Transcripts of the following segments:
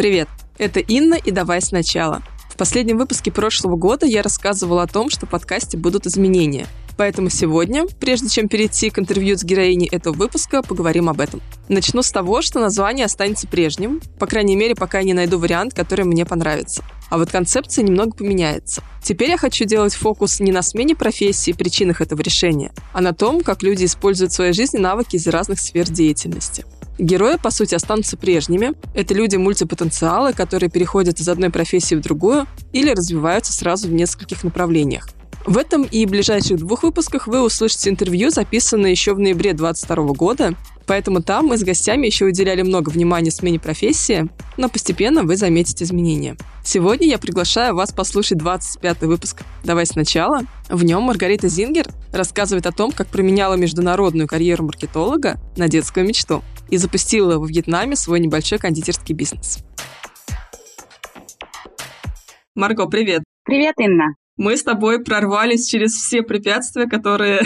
Привет, это Инна и «Давай сначала». В последнем выпуске прошлого года я рассказывала о том, что в подкасте будут изменения. Поэтому сегодня, прежде чем перейти к интервью с героиней этого выпуска, поговорим об этом. Начну с того, что название останется прежним, по крайней мере, пока я не найду вариант, который мне понравится. А вот концепция немного поменяется. Теперь я хочу делать фокус не на смене профессии и причинах этого решения, а на том, как люди используют в своей жизни навыки из разных сфер деятельности. Герои, по сути, останутся прежними. Это люди мультипотенциалы, которые переходят из одной профессии в другую или развиваются сразу в нескольких направлениях. В этом и ближайших двух выпусках вы услышите интервью, записанное еще в ноябре 2022 года, поэтому там мы с гостями еще уделяли много внимания смене профессии, но постепенно вы заметите изменения. Сегодня я приглашаю вас послушать 25 выпуск «Давай сначала». В нем Маргарита Зингер рассказывает о том, как променяла международную карьеру маркетолога на детскую мечту и запустила во Вьетнаме свой небольшой кондитерский бизнес. Марго, привет! Привет, Инна! Мы с тобой прорвались через все препятствия, которые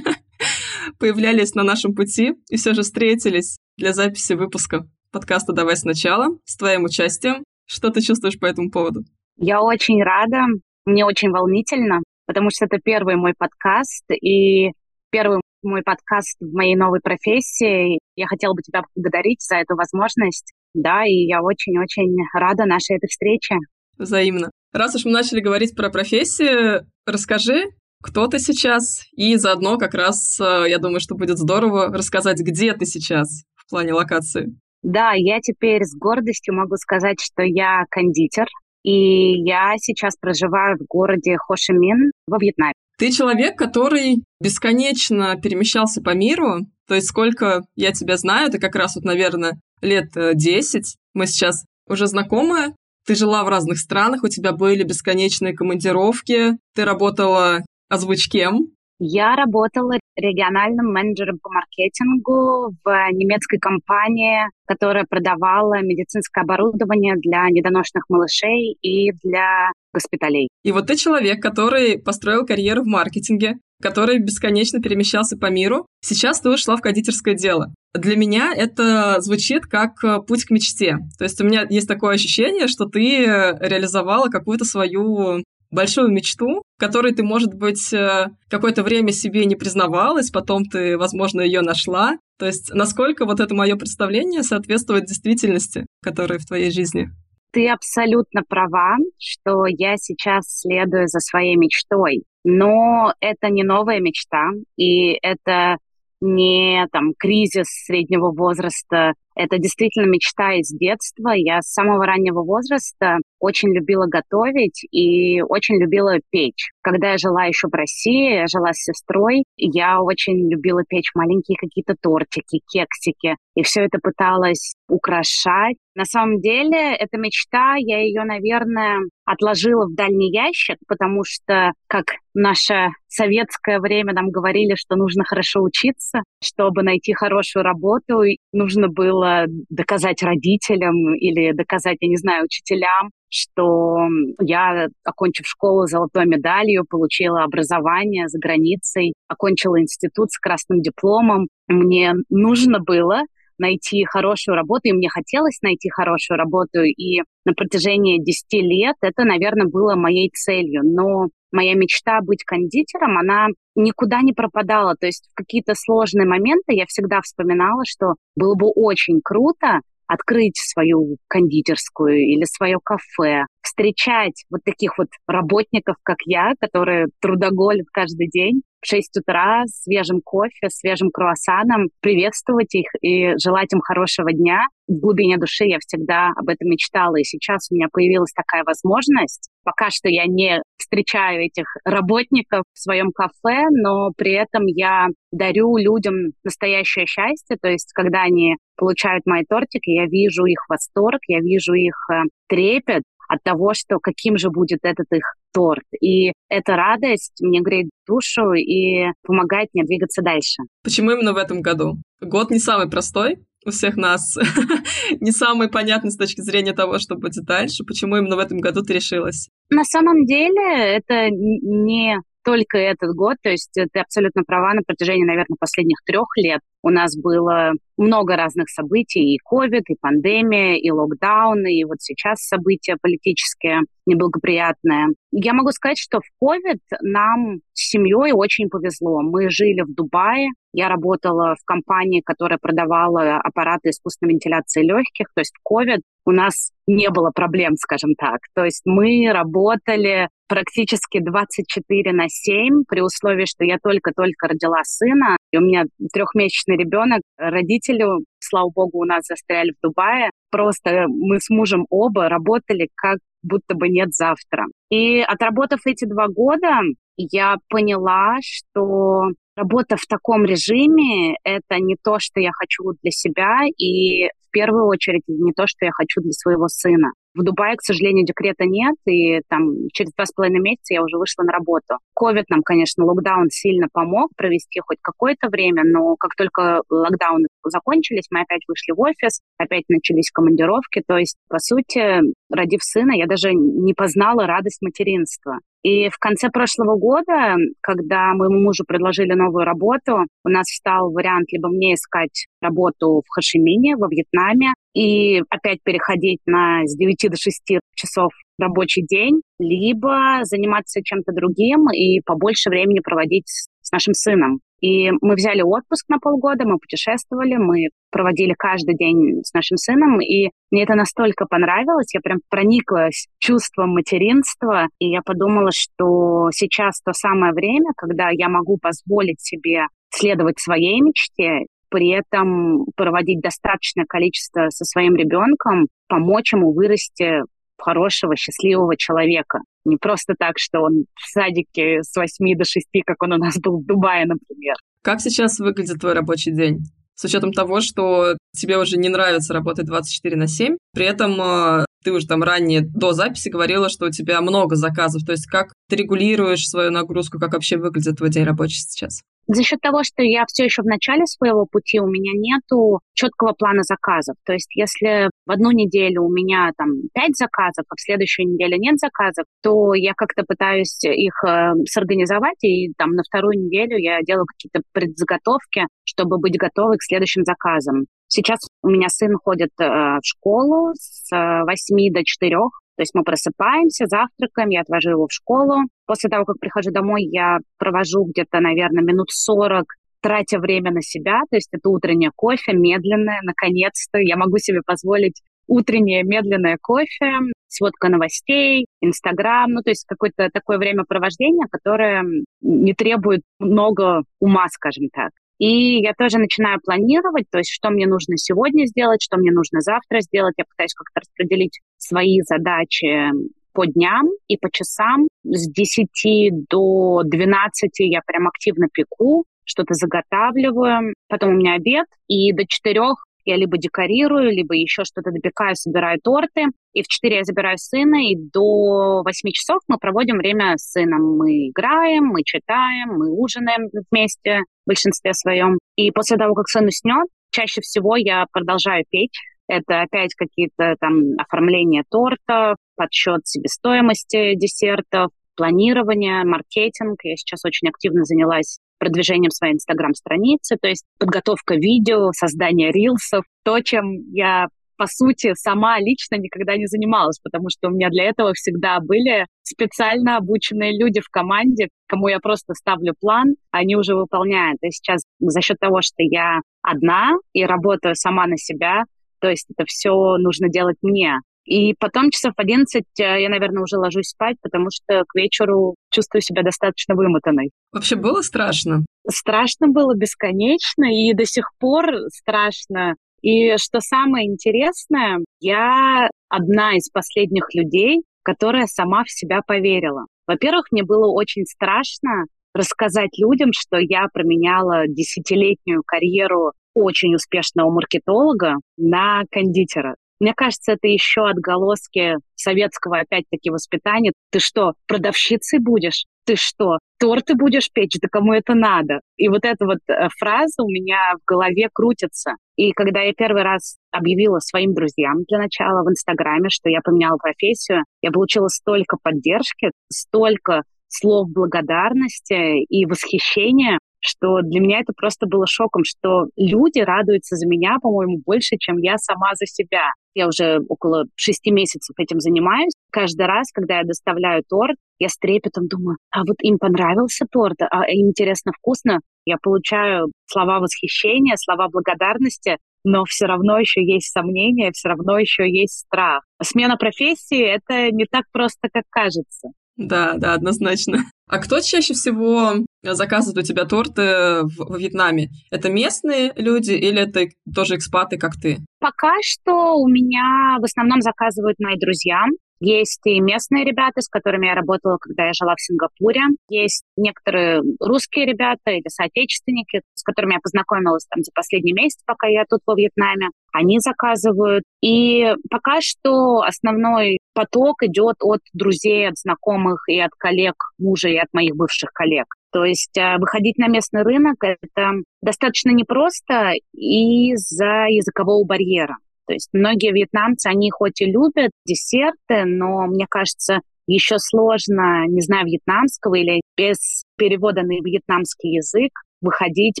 появлялись на нашем пути, и все же встретились для записи выпуска подкаста «Давай сначала» с твоим участием. Что ты чувствуешь по этому поводу? Я очень рада, мне очень волнительно, потому что это первый мой подкаст, и первый мой подкаст в моей новой профессии. Я хотела бы тебя поблагодарить за эту возможность. Да, и я очень-очень рада нашей этой встрече. Взаимно. Раз уж мы начали говорить про профессию, расскажи, кто ты сейчас, и заодно как раз, э, я думаю, что будет здорово рассказать, где ты сейчас в плане локации. Да, я теперь с гордостью могу сказать, что я кондитер, и я сейчас проживаю в городе Хошимин во Вьетнаме. Ты человек, который бесконечно перемещался по миру, то есть сколько я тебя знаю, это как раз вот, наверное, лет 10. Э, Мы сейчас уже знакомы, ты жила в разных странах, у тебя были бесконечные командировки, ты работала озвучкем. Я работала региональным менеджером по маркетингу в немецкой компании, которая продавала медицинское оборудование для недоношенных малышей и для госпиталей. И вот ты человек, который построил карьеру в маркетинге, который бесконечно перемещался по миру. Сейчас ты ушла в кондитерское дело. Для меня это звучит как э, путь к мечте. То есть у меня есть такое ощущение, что ты реализовала какую-то свою большую мечту, которой ты, может быть, э, какое-то время себе не признавалась, потом ты, возможно, ее нашла. То есть насколько вот это мое представление соответствует действительности, которая в твоей жизни? Ты абсолютно права, что я сейчас следую за своей мечтой. Но это не новая мечта, и это не там кризис среднего возраста. Это действительно мечта из детства. Я с самого раннего возраста очень любила готовить и очень любила печь. Когда я жила еще в России, я жила с сестрой, я очень любила печь маленькие какие-то тортики, кексики. И все это пыталась украшать. На самом деле, эта мечта, я ее, наверное, отложила в дальний ящик, потому что, как наше советское время нам говорили, что нужно хорошо учиться, чтобы найти хорошую работу, нужно было доказать родителям или доказать, я не знаю, учителям, что я, окончив школу золотой медалью, получила образование за границей, окончила институт с красным дипломом. Мне нужно было найти хорошую работу, и мне хотелось найти хорошую работу, и на протяжении 10 лет это, наверное, было моей целью. Но моя мечта быть кондитером, она никуда не пропадала. То есть в какие-то сложные моменты я всегда вспоминала, что было бы очень круто открыть свою кондитерскую или свое кафе, встречать вот таких вот работников, как я, которые трудоголят каждый день в 6 утра свежим кофе, свежим круассаном, приветствовать их и желать им хорошего дня. В глубине души я всегда об этом мечтала, и сейчас у меня появилась такая возможность. Пока что я не встречаю этих работников в своем кафе, но при этом я дарю людям настоящее счастье, то есть когда они получают мои тортики, я вижу их восторг, я вижу их э, трепет, от того, что каким же будет этот их торт. И эта радость мне греет душу и помогает мне двигаться дальше. Почему именно в этом году? Год не самый простой, у всех нас не самый понятный с точки зрения того, что будет дальше. Почему именно в этом году ты решилась? На самом деле это не только этот год, то есть ты абсолютно права, на протяжении, наверное, последних трех лет У нас было много разных событий, и ковид, и пандемия, и локдауны, и вот сейчас события политические неблагоприятные. Я могу сказать, что в ковид нам с семьей очень повезло. Мы жили в Дубае, я работала в компании, которая продавала аппараты искусственной вентиляции легких, то есть в COVID у нас не было проблем, скажем так. То есть мы работали практически 24 на 7 при условии, что я только-только родила сына, и у меня трехмесячный ребенок. Родители, слава богу, у нас застряли в Дубае. Просто мы с мужем оба работали как будто бы нет завтра. И отработав эти два года, я поняла, что работа в таком режиме — это не то, что я хочу для себя, и первую очередь не то, что я хочу для своего сына. В Дубае, к сожалению, декрета нет, и там через два с половиной месяца я уже вышла на работу. Ковид нам, конечно, локдаун сильно помог провести хоть какое-то время, но как только локдауны закончились, мы опять вышли в офис, опять начались командировки. То есть, по сути, родив сына, я даже не познала радость материнства. И в конце прошлого года, когда моему мужу предложили новую работу, у нас встал вариант либо мне искать работу в Хашимине, во Вьетнаме, и опять переходить на с 9 до 6 часов рабочий день, либо заниматься чем-то другим и побольше времени проводить с нашим сыном. И мы взяли отпуск на полгода, мы путешествовали, мы проводили каждый день с нашим сыном, и мне это настолько понравилось, я прям прониклась чувством материнства, и я подумала, что сейчас то самое время, когда я могу позволить себе следовать своей мечте, при этом проводить достаточное количество со своим ребенком, помочь ему вырасти хорошего, счастливого человека. Не просто так, что он в садике с 8 до 6, как он у нас был в Дубае, например. Как сейчас выглядит твой рабочий день? С учетом того, что тебе уже не нравится работать 24 на 7, при этом э, ты уже там ранее до записи говорила, что у тебя много заказов. То есть как ты регулируешь свою нагрузку, как вообще выглядит твой день рабочий сейчас? За счет того, что я все еще в начале своего пути, у меня нету четкого плана заказов. То есть если в одну неделю у меня там пять заказов, а в следующую неделю нет заказов, то я как-то пытаюсь их э, сорганизовать, и там на вторую неделю я делаю какие-то предзаготовки, чтобы быть готовой к следующим заказам. Сейчас у меня сын ходит э, в школу с 8 э, до 4, то есть мы просыпаемся, завтракаем, я отвожу его в школу. После того, как прихожу домой, я провожу где-то, наверное, минут 40 тратя время на себя, то есть это утреннее кофе, медленное, наконец-то я могу себе позволить утреннее медленное кофе, сводка новостей, Инстаграм, ну, то есть какое-то такое времяпровождение, которое не требует много ума, скажем так. И я тоже начинаю планировать, то есть что мне нужно сегодня сделать, что мне нужно завтра сделать. Я пытаюсь как-то распределить свои задачи по дням и по часам. С 10 до 12 я прям активно пеку, что-то заготавливаю. Потом у меня обед, и до 4 я либо декорирую, либо еще что-то допекаю, собираю торты. И в 4 я забираю сына, и до 8 часов мы проводим время с сыном. Мы играем, мы читаем, мы ужинаем вместе большинстве своем. И после того, как сын уснет, чаще всего я продолжаю петь. Это опять какие-то там оформления торта, подсчет себестоимости десертов, планирование, маркетинг. Я сейчас очень активно занялась продвижением своей инстаграм-страницы, то есть подготовка видео, создание рилсов, то, чем я по сути, сама лично никогда не занималась, потому что у меня для этого всегда были специально обученные люди в команде, кому я просто ставлю план, они уже выполняют. И сейчас за счет того, что я одна и работаю сама на себя, то есть это все нужно делать мне. И потом часов 11 э, я, наверное, уже ложусь спать, потому что к вечеру чувствую себя достаточно вымотанной. Вообще было страшно? Страшно было бесконечно, и до сих пор страшно. И что самое интересное, я одна из последних людей, которая сама в себя поверила. Во-первых, мне было очень страшно рассказать людям, что я променяла десятилетнюю карьеру очень успешного маркетолога на кондитера. Мне кажется, это еще отголоски советского, опять-таки, воспитания. Ты что, продавщицей будешь? Ты что, торты будешь печь? Да кому это надо? И вот эта вот э, фраза у меня в голове крутится. И когда я первый раз объявила своим друзьям для начала в Инстаграме, что я поменяла профессию, я получила столько поддержки, столько слов благодарности и восхищения, что для меня это просто было шоком, что люди радуются за меня, по-моему, больше, чем я сама за себя. Я уже около шести месяцев этим занимаюсь. Каждый раз, когда я доставляю торт, я с трепетом думаю, а вот им понравился торт, а им интересно, вкусно. Я получаю слова восхищения, слова благодарности, но все равно еще есть сомнения, все равно еще есть страх. Смена профессии — это не так просто, как кажется. Да, да, однозначно. А кто чаще всего заказывает у тебя торты в, в Вьетнаме? Это местные люди или это тоже экспаты, как ты? Пока что у меня в основном заказывают мои друзья. Есть и местные ребята, с которыми я работала, когда я жила в Сингапуре. Есть некоторые русские ребята или соотечественники, с которыми я познакомилась там за последний месяц, пока я тут во Вьетнаме. Они заказывают. И пока что основной поток идет от друзей, от знакомых и от коллег мужа и от моих бывших коллег. То есть э, выходить на местный рынок это достаточно непросто из-за языкового барьера. То есть многие вьетнамцы, они хоть и любят десерты, но мне кажется, еще сложно, не знаю, вьетнамского или без перевода на вьетнамский язык выходить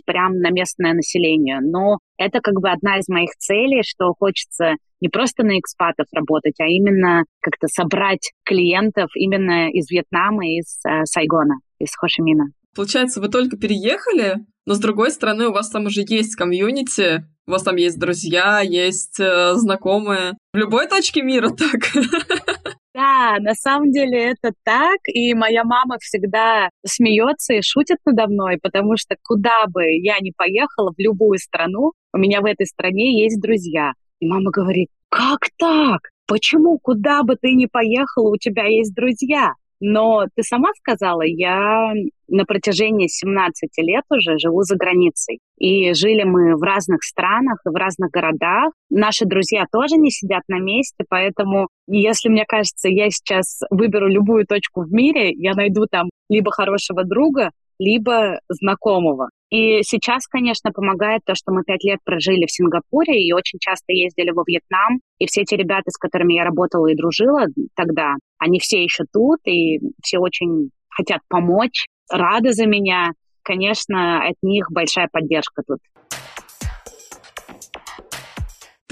прямо на местное население. Но это как бы одна из моих целей, что хочется не просто на экспатов работать, а именно как-то собрать клиентов именно из Вьетнама, из э, Сайгона, из Хошимина. Получается, вы только переехали, но с другой стороны у вас там уже есть комьюнити, у вас там есть друзья, есть э, знакомые. В любой точке мира так. Да, на самом деле это так, и моя мама всегда смеется и шутит надо мной, потому что куда бы я ни поехала, в любую страну, у меня в этой стране есть друзья. И мама говорит, как так? Почему, куда бы ты ни поехала, у тебя есть друзья? Но ты сама сказала, я на протяжении 17 лет уже живу за границей. И жили мы в разных странах и в разных городах. Наши друзья тоже не сидят на месте, поэтому если, мне кажется, я сейчас выберу любую точку в мире, я найду там либо хорошего друга, либо знакомого. И сейчас, конечно, помогает то, что мы пять лет прожили в Сингапуре и очень часто ездили во Вьетнам. И все те ребята, с которыми я работала и дружила тогда, они все еще тут, и все очень хотят помочь, рады за меня. Конечно, от них большая поддержка тут.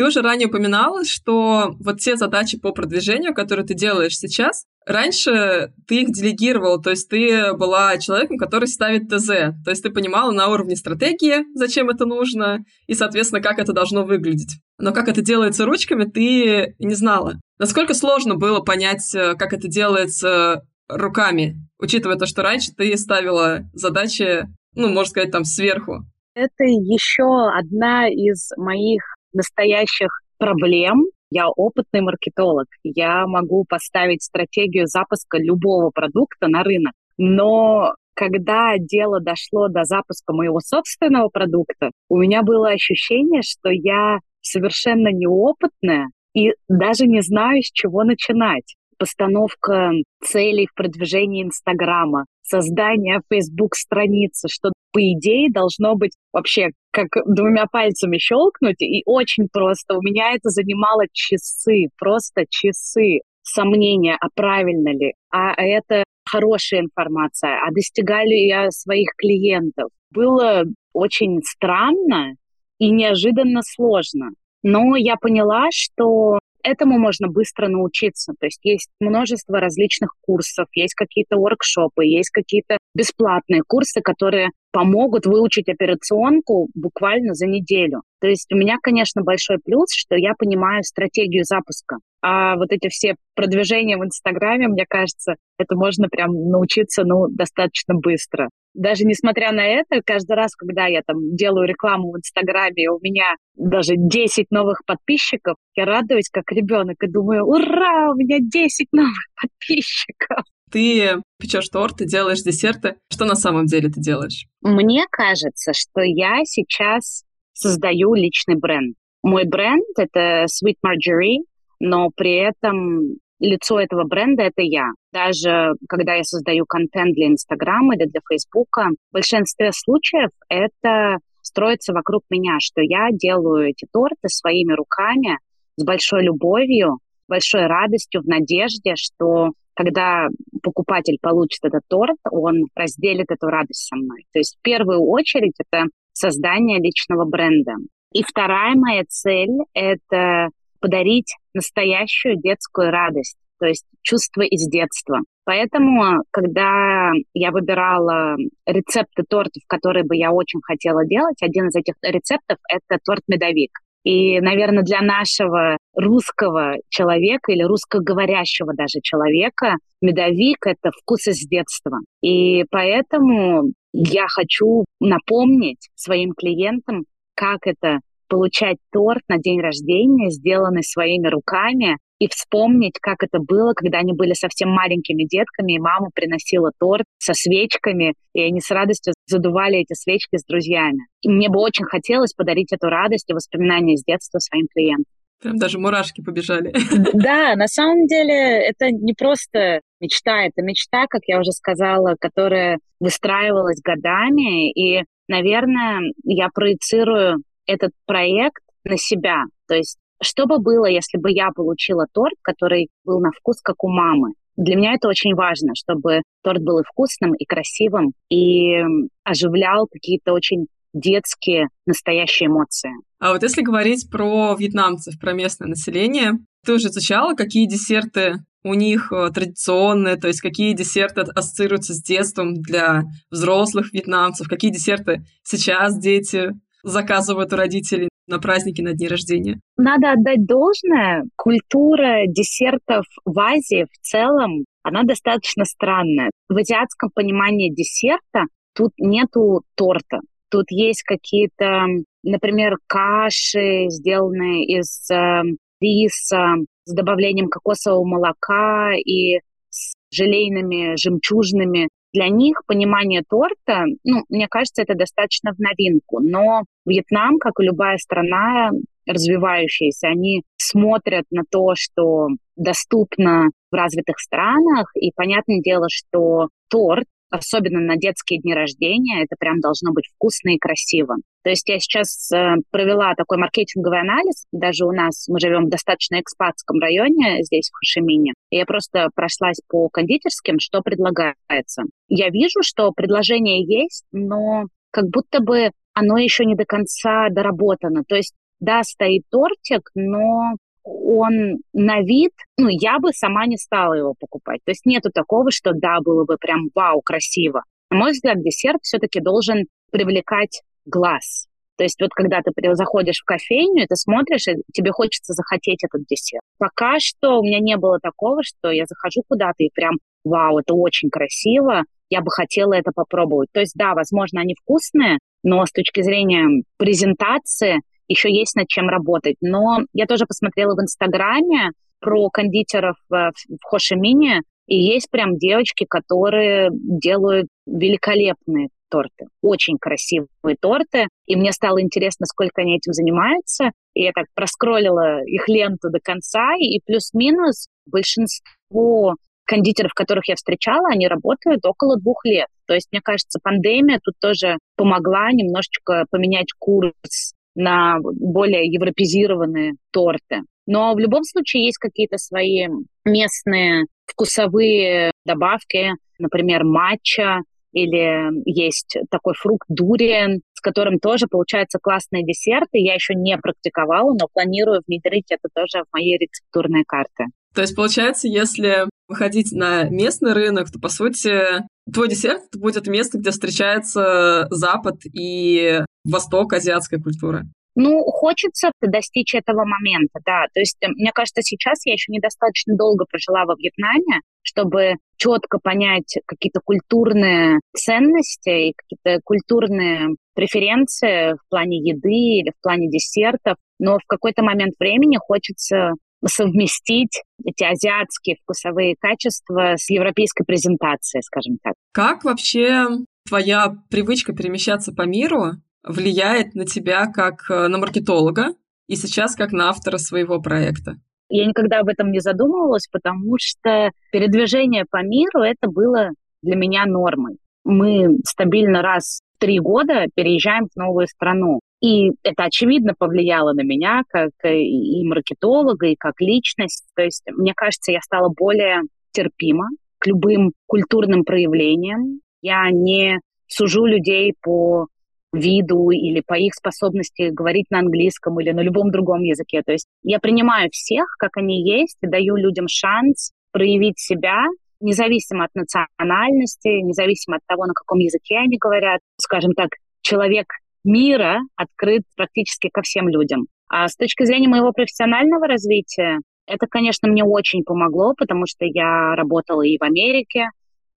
Ты уже ранее упоминала, что вот те задачи по продвижению, которые ты делаешь сейчас, раньше ты их делегировала, то есть ты была человеком, который ставит ТЗ, то есть ты понимала на уровне стратегии, зачем это нужно, и, соответственно, как это должно выглядеть. Но как это делается ручками, ты не знала. Насколько сложно было понять, э, как это делается руками, учитывая то, что раньше ты ставила задачи, ну, можно сказать, там сверху? Это еще одна из моих настоящих проблем. Я опытный маркетолог. Я могу поставить стратегию запуска любого продукта на рынок. Но когда дело дошло до запуска моего собственного продукта, у меня было ощущение, что я совершенно неопытная и даже не знаю, с чего начинать. Постановка целей в продвижении Инстаграма, создание Facebook-страницы, что по идее должно быть вообще как двумя пальцами щелкнуть, и очень просто. У меня это занимало часы, просто часы сомнения, а правильно ли, а это хорошая информация, а достигали я своих клиентов. Было очень странно и неожиданно сложно. Но я поняла, что Этому можно быстро научиться. То есть есть множество различных курсов, есть какие-то воркшопы, есть какие-то бесплатные курсы, которые помогут выучить операционку буквально за неделю. То есть у меня, конечно, большой плюс, что я понимаю стратегию запуска. А вот эти все продвижения в Инстаграме, мне кажется, это можно прям научиться ну, достаточно быстро даже несмотря на это, каждый раз, когда я там делаю рекламу в Инстаграме, у меня даже 10 новых подписчиков, я радуюсь как ребенок и думаю, ура, у меня 10 новых подписчиков. Ты печешь торты, делаешь десерты. Что на самом деле ты делаешь? Мне кажется, что я сейчас создаю личный бренд. Мой бренд — это Sweet Marjorie, но при этом лицо этого бренда — это я. Даже когда я создаю контент для Инстаграма или для Фейсбука, в большинстве случаев это строится вокруг меня, что я делаю эти торты своими руками с большой любовью, большой радостью, в надежде, что когда покупатель получит этот торт, он разделит эту радость со мной. То есть в первую очередь это создание личного бренда. И вторая моя цель — это подарить настоящую детскую радость, то есть чувство из детства. Поэтому, когда я выбирала рецепты тортов, которые бы я очень хотела делать, один из этих рецептов — это торт-медовик. И, наверное, для нашего русского человека или русскоговорящего даже человека медовик — это вкус из детства. И поэтому я хочу напомнить своим клиентам, как это получать торт на день рождения, сделанный своими руками, и вспомнить, как это было, когда они были совсем маленькими детками, и мама приносила торт со свечками, и они с радостью задували эти свечки с друзьями. И мне бы очень хотелось подарить эту радость и воспоминания с детства своим клиентам. Прям даже мурашки побежали. Да, на самом деле это не просто мечта, это мечта, как я уже сказала, которая выстраивалась годами, и, наверное, я проецирую этот проект на себя. То есть что бы было, если бы я получила торт, который был на вкус, как у мамы? Для меня это очень важно, чтобы торт был и вкусным, и красивым, и оживлял какие-то очень детские, настоящие эмоции. А вот если говорить про вьетнамцев, про местное население, ты уже изучала, какие десерты у них э, традиционные, то есть какие десерты ассоциируются с детством для взрослых вьетнамцев, какие десерты сейчас дети заказывают у родителей на праздники, на дни рождения? Надо отдать должное. Культура десертов в Азии в целом, она достаточно странная. В азиатском понимании десерта тут нету торта. Тут есть какие-то, например, каши, сделанные из э, риса, с добавлением кокосового молока и с желейными жемчужными для них понимание торта, ну, мне кажется, это достаточно в новинку. Но Вьетнам, как и любая страна развивающаяся, они смотрят на то, что доступно в развитых странах, и понятное дело, что торт особенно на детские дни рождения, это прям должно быть вкусно и красиво. То есть я сейчас э, провела такой маркетинговый анализ, даже у нас, мы живем в достаточно экспатском районе здесь, в Хашимине, и я просто прошлась по кондитерским, что предлагается. Я вижу, что предложение есть, но как будто бы оно еще не до конца доработано. То есть, да, стоит тортик, но он на вид, ну, я бы сама не стала его покупать. То есть нету такого, что да, было бы прям вау, красиво. На мой взгляд, десерт все-таки должен привлекать глаз. То есть вот когда ты заходишь в кофейню, ты смотришь, и тебе хочется захотеть этот десерт. Пока что у меня не было такого, что я захожу куда-то и прям, вау, это очень красиво, я бы хотела это попробовать. То есть да, возможно, они вкусные, но с точки зрения презентации еще есть над чем работать. Но я тоже посмотрела в Инстаграме про кондитеров в Хошимине, и есть прям девочки, которые делают великолепные торты, очень красивые торты. И мне стало интересно, сколько они этим занимаются. И я так проскроллила их ленту до конца, и плюс-минус большинство кондитеров, которых я встречала, они работают около двух лет. То есть, мне кажется, пандемия тут тоже помогла немножечко поменять курс на более европезированные торты. Но в любом случае есть какие-то свои местные вкусовые добавки, например, матча, или есть такой фрукт дуриен, с которым тоже получаются классные десерты. Я еще не практиковала, но планирую внедрить это тоже в мои рецептурные карты. То есть, получается, если выходить на местный рынок, то, по сути, твой десерт будет место, где встречается Запад и Восток, азиатская культура. Ну, хочется достичь этого момента, да. То есть, э, мне кажется, сейчас я еще недостаточно долго прожила во Вьетнаме, чтобы четко понять какие-то культурные ценности и какие-то культурные преференции в плане еды или в плане десертов. Но в какой-то момент времени хочется совместить эти азиатские вкусовые качества с европейской презентацией, скажем так. Как вообще твоя привычка перемещаться по миру влияет на тебя как э, на маркетолога и сейчас как на автора своего проекта? Я никогда об этом не задумывалась, потому что передвижение по миру это было для меня нормой. Мы стабильно раз в три года переезжаем в новую страну. И это, очевидно, повлияло на меня как и маркетолога, и как личность. То есть, мне кажется, я стала более терпима к любым культурным проявлениям. Я не сужу людей по виду или по их способности говорить на английском или на любом другом языке. То есть я принимаю всех, как они есть, и даю людям шанс проявить себя, независимо от национальности, независимо от того, на каком языке они говорят. Скажем так, человек мира открыт практически ко всем людям. А с точки зрения моего профессионального развития, это, конечно, мне очень помогло, потому что я работала и в Америке,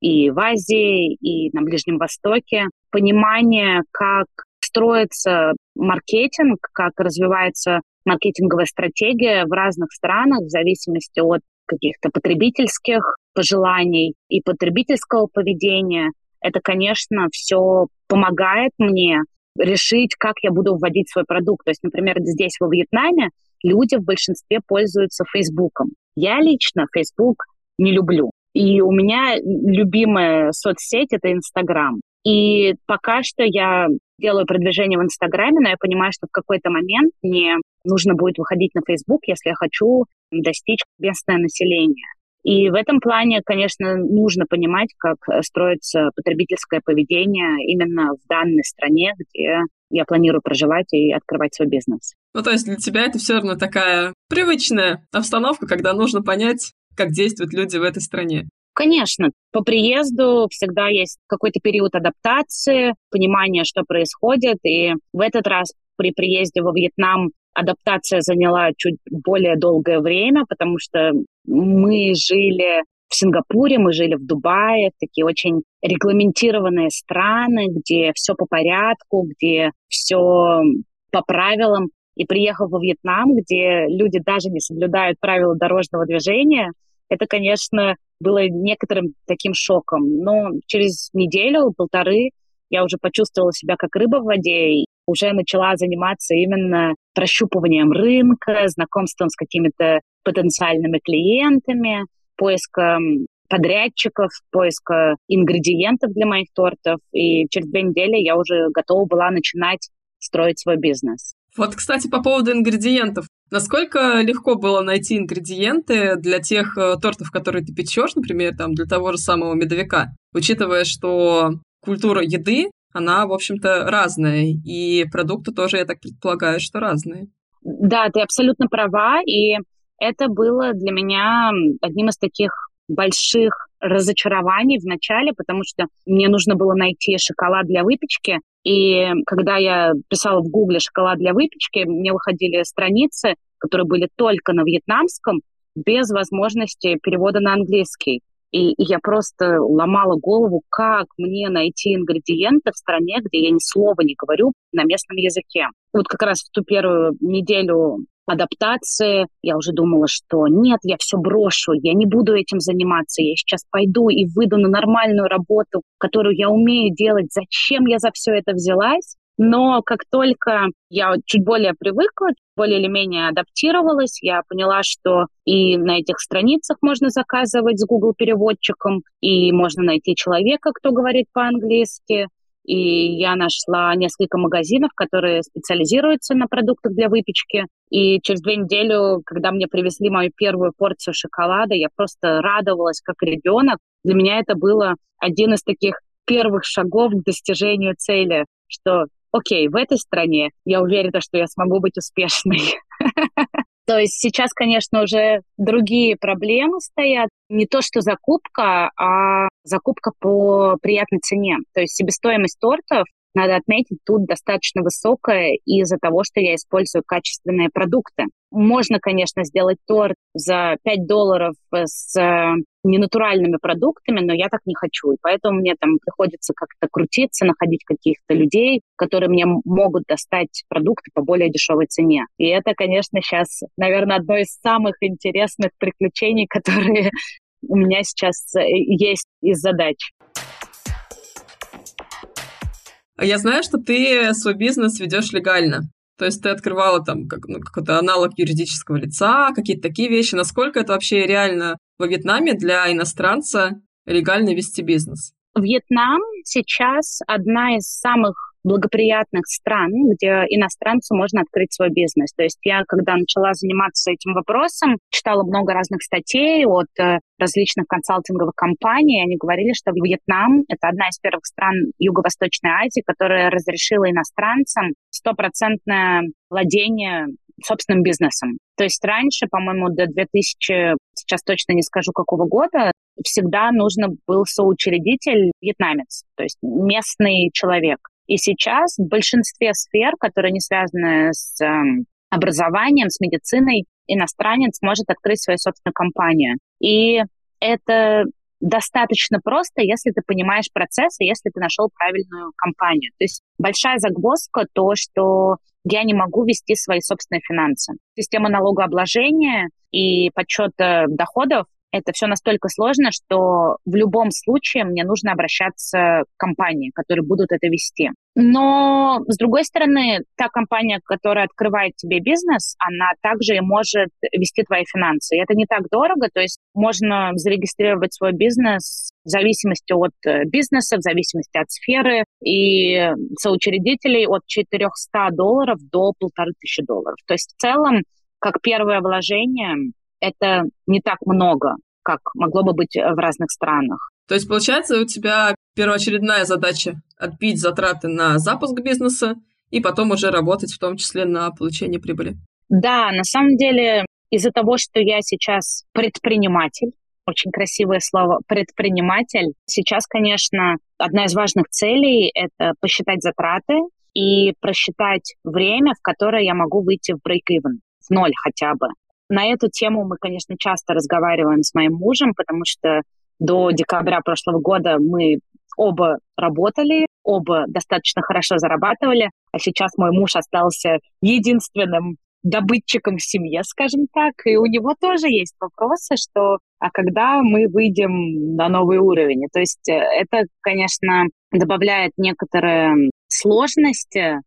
и в Азии, и на Ближнем Востоке. Понимание, как строится маркетинг, как развивается маркетинговая стратегия в разных странах в зависимости от каких-то потребительских пожеланий и потребительского поведения. Это, конечно, все помогает мне решить, как я буду вводить свой продукт. То есть, например, здесь, во Вьетнаме, люди в большинстве пользуются Фейсбуком. Я лично Фейсбук не люблю. И у меня любимая соцсеть — это Инстаграм. И пока что я делаю продвижение в Инстаграме, но я понимаю, что в какой-то момент мне нужно будет выходить на Фейсбук, если я хочу достичь местное население. И в этом плане, конечно, нужно понимать, как строится потребительское поведение именно в данной стране, где я планирую проживать и открывать свой бизнес. Ну, то есть для тебя это все равно такая привычная обстановка, когда нужно понять, как действуют люди в этой стране? Конечно, по приезду всегда есть какой-то период адаптации, понимания, что происходит. И в этот раз при приезде во Вьетнам адаптация заняла чуть более долгое время, потому что мы жили в Сингапуре, мы жили в Дубае, такие очень регламентированные страны, где все по порядку, где все по правилам. И приехав во Вьетнам, где люди даже не соблюдают правила дорожного движения, это, конечно, было некоторым таким шоком. Но через неделю, полторы я уже почувствовала себя как рыба в воде и уже начала заниматься именно прощупыванием рынка, знакомством с какими-то потенциальными клиентами, поиском подрядчиков, поиска ингредиентов для моих тортов. И через две недели я уже готова была начинать строить свой бизнес. Вот, кстати, по поводу ингредиентов. Насколько легко было найти ингредиенты для тех э, тортов, которые ты печешь, например, там, для того же самого медовика, учитывая, что культура еды, она, в общем-то, разная, и продукты тоже, я так предполагаю, что разные. Да, ты абсолютно права, и это было для меня одним из таких больших разочарований в начале, потому что мне нужно было найти шоколад для выпечки, и когда я писала в Гугле «шоколад для выпечки», мне выходили страницы, которые были только на вьетнамском, без возможности перевода на английский. И я просто ломала голову, как мне найти ингредиенты в стране, где я ни слова не говорю на местном языке. Вот как раз в ту первую неделю адаптации. Я уже думала, что нет, я все брошу, я не буду этим заниматься, я сейчас пойду и выйду на нормальную работу, которую я умею делать. Зачем я за все это взялась? Но как только я чуть более привыкла, более или менее адаптировалась, я поняла, что и на этих страницах можно заказывать с Google переводчиком, и можно найти человека, кто говорит по-английски, и я нашла несколько магазинов, которые специализируются на продуктах для выпечки. И через две недели, когда мне привезли мою первую порцию шоколада, я просто радовалась как ребенок. Для меня это было один из таких первых шагов к достижению цели, что окей, в этой стране я уверена, что я смогу быть успешной. То есть сейчас, конечно, уже другие проблемы стоят. Не то, что закупка, а закупка по приятной цене. То есть себестоимость тортов надо отметить, тут достаточно высокая из-за того, что я использую качественные продукты. Можно, конечно, сделать торт за 5 долларов с э, ненатуральными продуктами, но я так не хочу. И поэтому мне там приходится как-то крутиться, находить каких-то людей, которые мне могут достать продукты по более дешевой цене. И это, конечно, сейчас, наверное, одно из самых интересных приключений, которые у меня сейчас э, есть из задач. Я знаю, что ты свой бизнес ведешь легально. То есть ты открывала там как, ну, какой-то аналог юридического лица, какие-то такие вещи. Насколько это вообще реально во Вьетнаме для иностранца легально вести бизнес? Вьетнам сейчас одна из самых благоприятных стран, где иностранцу можно открыть свой бизнес. То есть я, когда начала заниматься этим вопросом, читала много разных статей от э, различных консалтинговых компаний. Они говорили, что Вьетнам — это одна из первых стран Юго-Восточной Азии, которая разрешила иностранцам стопроцентное владение собственным бизнесом. То есть раньше, по-моему, до 2000, сейчас точно не скажу какого года, всегда нужно был соучредитель вьетнамец, то есть местный человек. И сейчас в большинстве сфер, которые не связаны с э, образованием, с медициной, иностранец может открыть свою собственную компанию. И это достаточно просто, если ты понимаешь процесс и если ты нашел правильную компанию. То есть большая загвоздка то, что я не могу вести свои собственные финансы. Система налогообложения и подсчета доходов это все настолько сложно, что в любом случае мне нужно обращаться к компании, которые будут это вести. Но, с другой стороны, та компания, которая открывает тебе бизнес, она также и может вести твои финансы. И это не так дорого, то есть можно зарегистрировать свой бизнес в зависимости от э, бизнеса, в зависимости от сферы, и соучредителей от 400 долларов до 1500 долларов. То есть в целом, как первое вложение, это не так много, как могло бы быть в разных странах. То есть, получается, у тебя первоочередная задача отбить затраты на запуск бизнеса и потом уже работать в том числе на получение прибыли. Да, на самом деле из-за того, что я сейчас предприниматель, очень красивое слово предприниматель, сейчас, конечно, одна из важных целей — это посчитать затраты и просчитать время, в которое я могу выйти в break-even, в ноль хотя бы. На эту тему мы, конечно, часто разговариваем с моим мужем, потому что до декабря прошлого года мы оба работали, оба достаточно хорошо зарабатывали, а сейчас мой муж остался единственным добытчиком в семье, скажем так, и у него тоже есть вопросы, что а когда мы выйдем на новый уровень. То есть э, это, конечно, добавляет некоторые сложности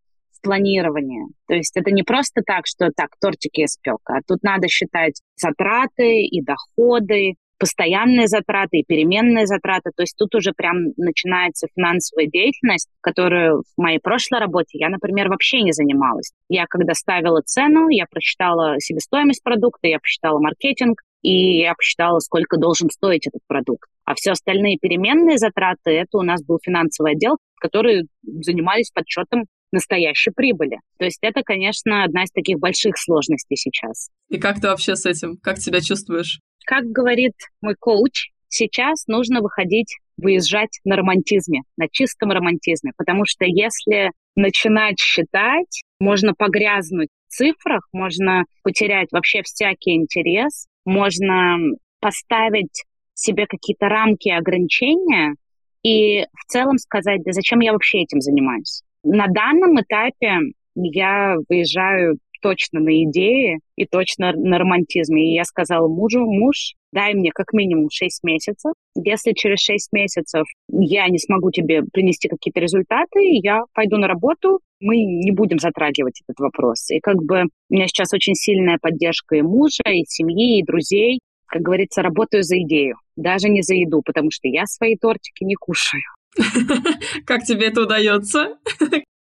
планирование. То есть это не просто так, что так, тортики испек, а тут надо считать затраты и доходы, постоянные затраты и переменные затраты. То есть тут уже прям начинается финансовая деятельность, которую в моей прошлой работе я, например, вообще не занималась. Я когда ставила цену, я просчитала себестоимость продукта, я посчитала маркетинг, и я посчитала, сколько должен стоить этот продукт. А все остальные переменные затраты, это у нас был финансовый отдел, которые занимались подсчетом настоящей прибыли. То есть это, конечно, одна из таких больших сложностей сейчас. И как ты вообще с этим? Как себя чувствуешь? Как говорит мой коуч, сейчас нужно выходить, выезжать на романтизме, на чистом романтизме, потому что если начинать считать, можно погрязнуть в цифрах, можно потерять вообще всякий интерес, можно поставить себе какие-то рамки ограничения и в целом сказать, да зачем я вообще этим занимаюсь? На данном этапе я выезжаю точно на идеи и точно на романтизме. И я сказала мужу, муж, дай мне как минимум 6 месяцев. Если через 6 месяцев я не смогу тебе принести какие-то результаты, я пойду на работу, мы не будем затрагивать этот вопрос. И как бы у меня сейчас очень сильная поддержка и мужа, и семьи, и друзей. Как говорится, работаю за идею, даже не за еду, потому что я свои тортики не кушаю. Как тебе это удается?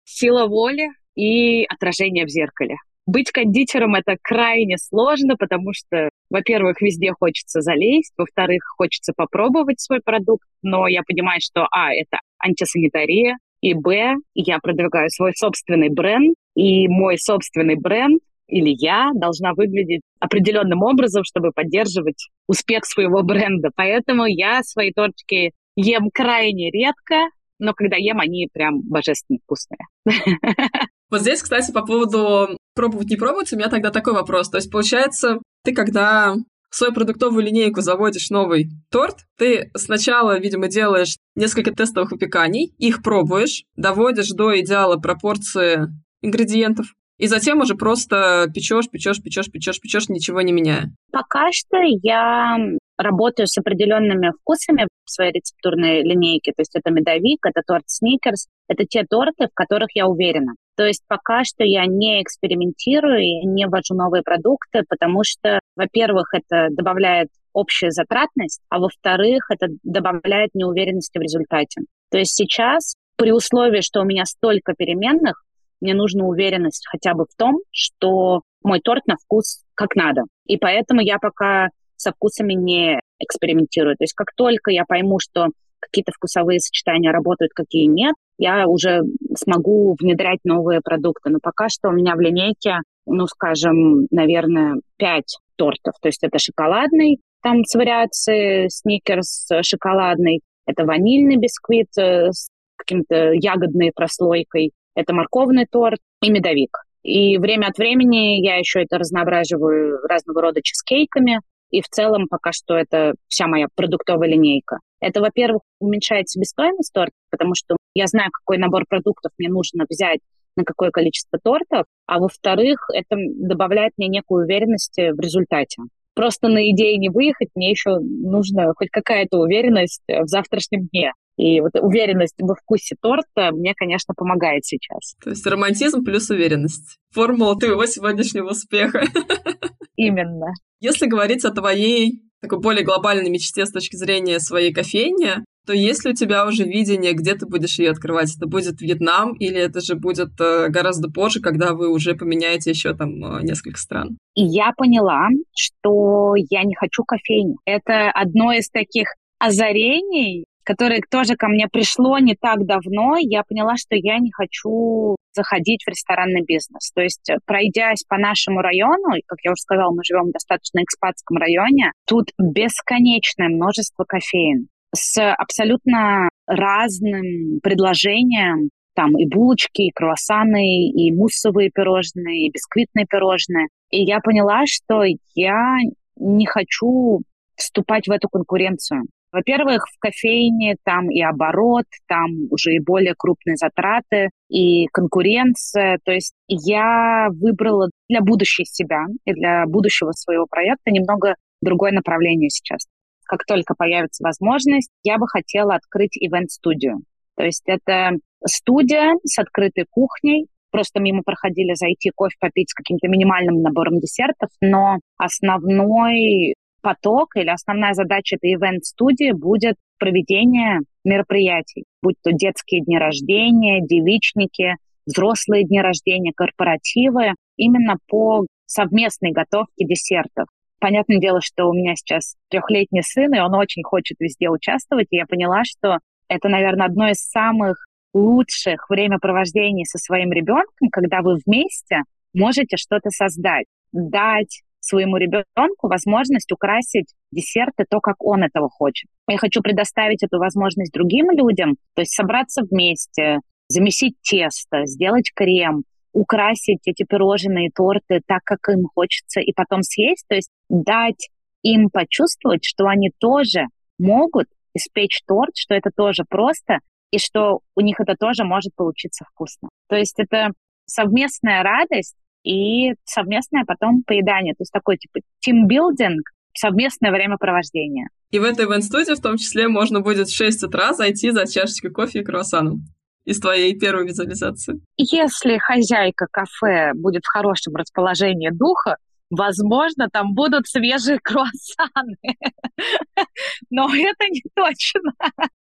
Сила воли и отражение в зеркале. Быть кондитером это крайне сложно, потому что, во-первых, везде хочется залезть, во-вторых, хочется попробовать свой продукт, но я понимаю, что, а, это антисанитария, и, б, я продвигаю свой собственный бренд, и мой собственный бренд или я должна выглядеть определенным образом, чтобы поддерживать успех своего бренда. Поэтому я свои тортики ем крайне редко, но когда ем, они прям божественно вкусные. Вот здесь, кстати, по поводу пробовать, не пробовать, у меня тогда такой вопрос. То есть, получается, ты когда в свою продуктовую линейку заводишь новый торт, ты сначала, видимо, делаешь несколько тестовых выпеканий, их пробуешь, доводишь до идеала пропорции ингредиентов, и затем уже просто печешь, печешь, печешь, печешь, печешь, ничего не меняя. Пока что я работаю с определенными вкусами в своей рецептурной линейке. То есть это медовик, это торт сникерс. Это те торты, в которых я уверена. То есть пока что я не экспериментирую и не ввожу новые продукты, потому что, во-первых, это добавляет общую затратность, а во-вторых, это добавляет неуверенности в результате. То есть сейчас при условии, что у меня столько переменных, мне нужна уверенность хотя бы в том, что мой торт на вкус как надо. И поэтому я пока со вкусами не экспериментирую. То есть как только я пойму, что какие-то вкусовые сочетания работают, какие нет, я уже смогу внедрять новые продукты. Но пока что у меня в линейке, ну, скажем, наверное, пять тортов. То есть это шоколадный, там с вариацией сникерс шоколадный, это ванильный бисквит э, с каким-то ягодной прослойкой, это морковный торт и медовик. И время от времени я еще это разноображиваю разного рода чизкейками. И в целом пока что это вся моя продуктовая линейка. Это, во-первых, уменьшает себестоимость торта, потому что я знаю, какой набор продуктов мне нужно взять на какое количество тортов, а во-вторых, это добавляет мне некую уверенность в результате. Просто на идее не выехать, мне еще нужна хоть какая-то уверенность в завтрашнем дне. И вот уверенность во вкусе торта мне, конечно, помогает сейчас. То есть романтизм плюс уверенность. Формула твоего сегодняшнего успеха. Именно. Если говорить о твоей такой более глобальной мечте с точки зрения своей кофейни, то есть ли у тебя уже видение, где ты будешь ее открывать? Это будет Вьетнам или это же будет э, гораздо позже, когда вы уже поменяете еще там э, несколько стран? И я поняла, что я не хочу кофейню. Это одно из таких озарений, которое тоже ко мне пришло не так давно, я поняла, что я не хочу заходить в ресторанный бизнес. То есть, э, пройдясь по нашему району, как я уже сказала, мы живем в достаточно экспатском районе, тут бесконечное множество кофеин с абсолютно разным предложением там и булочки, и круассаны, и муссовые пирожные, и бисквитные пирожные. И я поняла, что я не хочу вступать в эту конкуренцию. Во-первых, в кофейне там и оборот, там уже и более крупные затраты, и конкуренция. То есть я выбрала для будущей себя и для будущего своего проекта немного другое направление сейчас. Как только появится возможность, я бы хотела открыть ивент-студию. То есть это студия с открытой кухней, просто мимо проходили зайти кофе попить с каким-то минимальным набором десертов, но основной поток или основная задача этой ивент-студии будет проведение мероприятий, будь то детские дни рождения, девичники, взрослые дни рождения, корпоративы, именно по совместной готовке десертов. Понятное дело, что у меня сейчас трехлетний сын, и он очень хочет везде участвовать, и я поняла, что это, наверное, одно из самых лучших времяпровождений со своим ребенком, когда вы вместе можете что-то создать, дать своему ребенку возможность украсить десерты то, как он этого хочет. Я хочу предоставить эту возможность другим людям, то есть собраться вместе, замесить тесто, сделать крем, украсить эти пирожные торты так, как им хочется, и потом съесть, то есть дать им почувствовать, что они тоже могут испечь торт, что это тоже просто, и что у них это тоже может получиться вкусно. То есть это совместная радость, и совместное потом поедание. То есть такой типа тимбилдинг, совместное времяпровождение. И в этой ивент-студии в том числе можно будет в 6 утра зайти за чашечкой кофе и круассаном из твоей первой визуализации. Если хозяйка кафе будет в хорошем расположении духа, возможно, там будут свежие круассаны. Но это не точно.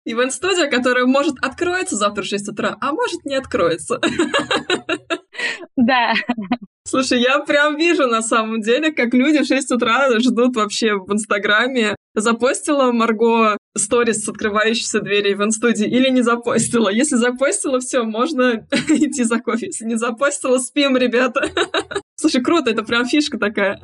Ивент-студия, которая может откроется завтра в 6 утра, а может не откроется. Да. Слушай, я прям вижу на самом деле, как люди в 6 утра ждут вообще в Инстаграме. Запостила Марго сторис с открывающейся двери в инстудии или не запостила? Если запостила, все, можно идти за кофе. Если не запостила, спим, ребята. Слушай, круто, это прям фишка такая.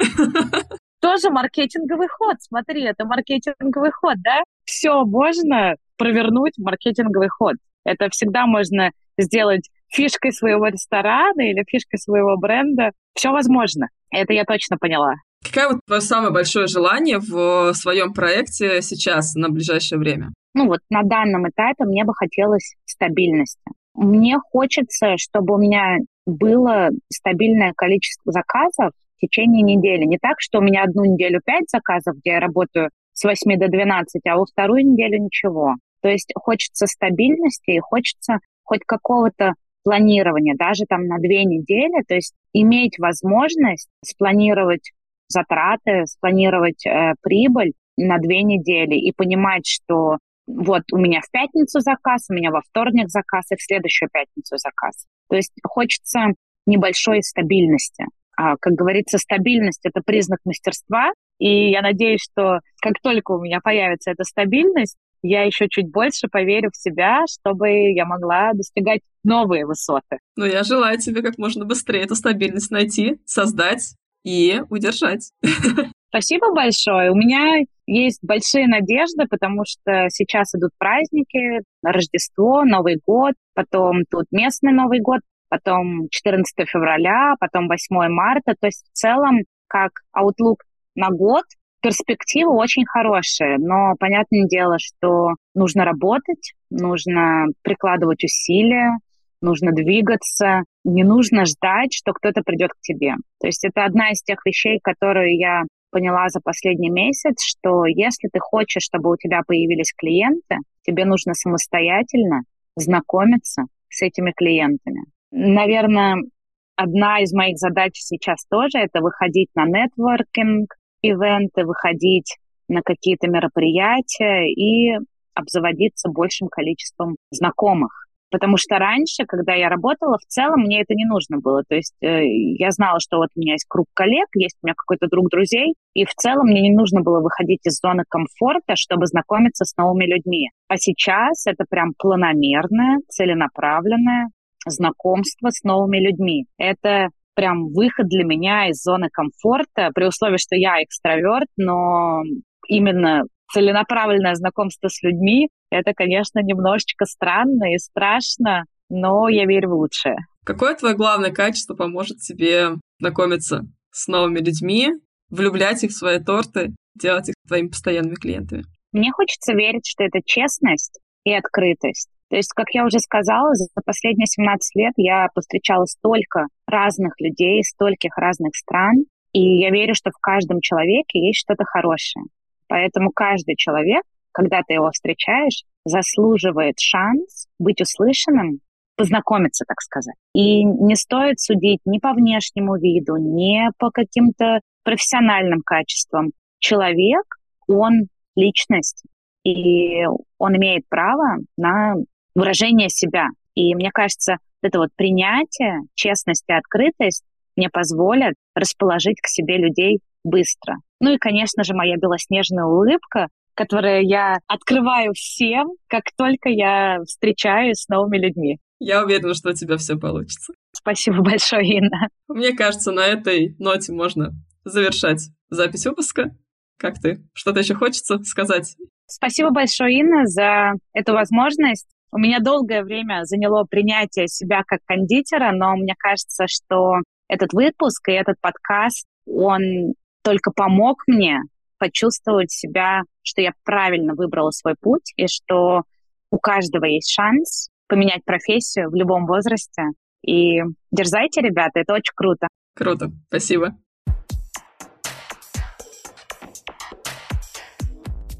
Тоже маркетинговый ход, смотри, это маркетинговый ход, да? Все можно провернуть маркетинговый ход. Это всегда можно сделать фишкой своего ресторана или фишкой своего бренда. Все возможно. Это я точно поняла. Какое вот твое самое большое желание в своем проекте сейчас, на ближайшее время? Ну вот на данном этапе мне бы хотелось стабильности. Мне хочется, чтобы у меня было стабильное количество заказов в течение недели. Не так, что у меня одну неделю пять заказов, где я работаю с 8 до 12, а во вторую неделю ничего. То есть хочется стабильности и хочется хоть какого-то планирования, даже там на две недели, то есть иметь возможность спланировать затраты, спланировать э, прибыль на две недели и понимать, что вот у меня в пятницу заказ, у меня во вторник заказ и в следующую пятницу заказ. То есть хочется небольшой стабильности. А, как говорится, стабильность — это признак мастерства, и я надеюсь, что как только у меня появится эта стабильность, я еще чуть больше поверю в себя, чтобы я могла достигать новые высоты. Ну, я желаю тебе как можно быстрее эту стабильность найти, создать и удержать. Спасибо большое. У меня есть большие надежды, потому что сейчас идут праздники, Рождество, Новый год, потом тут местный Новый год, потом 14 февраля, потом 8 марта. То есть в целом, как Outlook на год, перспективы очень хорошие, но понятное дело, что нужно работать, нужно прикладывать усилия, нужно двигаться, не нужно ждать, что кто-то придет к тебе. То есть это одна из тех вещей, которую я поняла за последний месяц, что если ты хочешь, чтобы у тебя появились клиенты, тебе нужно самостоятельно знакомиться с этими клиентами. Наверное, одна из моих задач сейчас тоже это выходить на нетворкинг, ивенты, выходить на какие-то мероприятия и обзаводиться большим количеством знакомых. Потому что раньше, когда я работала, в целом мне это не нужно было. То есть э, я знала, что вот у меня есть круг коллег, есть у меня какой-то друг друзей, и в целом мне не нужно было выходить из зоны комфорта, чтобы знакомиться с новыми людьми. А сейчас это прям планомерное, целенаправленное знакомство с новыми людьми. Это прям выход для меня из зоны комфорта, при условии, что я экстраверт, но именно целенаправленное знакомство с людьми, это, конечно, немножечко странно и страшно, но я верю в лучшее. Какое твое главное качество поможет тебе знакомиться с новыми людьми, влюблять их в свои торты, делать их твоими постоянными клиентами? Мне хочется верить, что это честность и открытость. То есть, как я уже сказала, за последние 17 лет я повстречала столько разных людей, стольких разных стран, и я верю, что в каждом человеке есть что-то хорошее. Поэтому каждый человек, когда ты его встречаешь, заслуживает шанс быть услышанным, познакомиться, так сказать. И не стоит судить ни по внешнему виду, ни по каким-то профессиональным качествам. Человек, он личность, и он имеет право на выражение себя. И мне кажется, это вот принятие, честность и открытость мне позволят расположить к себе людей быстро. Ну и, конечно же, моя белоснежная улыбка, которую я открываю всем, как только я встречаюсь с новыми людьми. Я уверена, что у тебя все получится. Спасибо большое, Инна. Мне кажется, на этой ноте можно завершать запись выпуска. Как ты? Что-то еще хочется сказать? Спасибо большое, Инна, за эту возможность у меня долгое время заняло принятие себя как кондитера, но мне кажется, что этот выпуск и этот подкаст, он только помог мне почувствовать себя, что я правильно выбрала свой путь и что у каждого есть шанс поменять профессию в любом возрасте. И дерзайте, ребята, это очень круто. Круто, спасибо.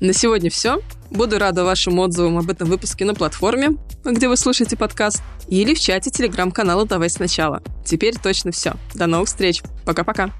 На сегодня все. Буду рада вашим отзывам об этом выпуске на платформе, где вы слушаете подкаст, или в чате телеграм-канала «Давай сначала». Теперь точно все. До новых встреч. Пока-пока.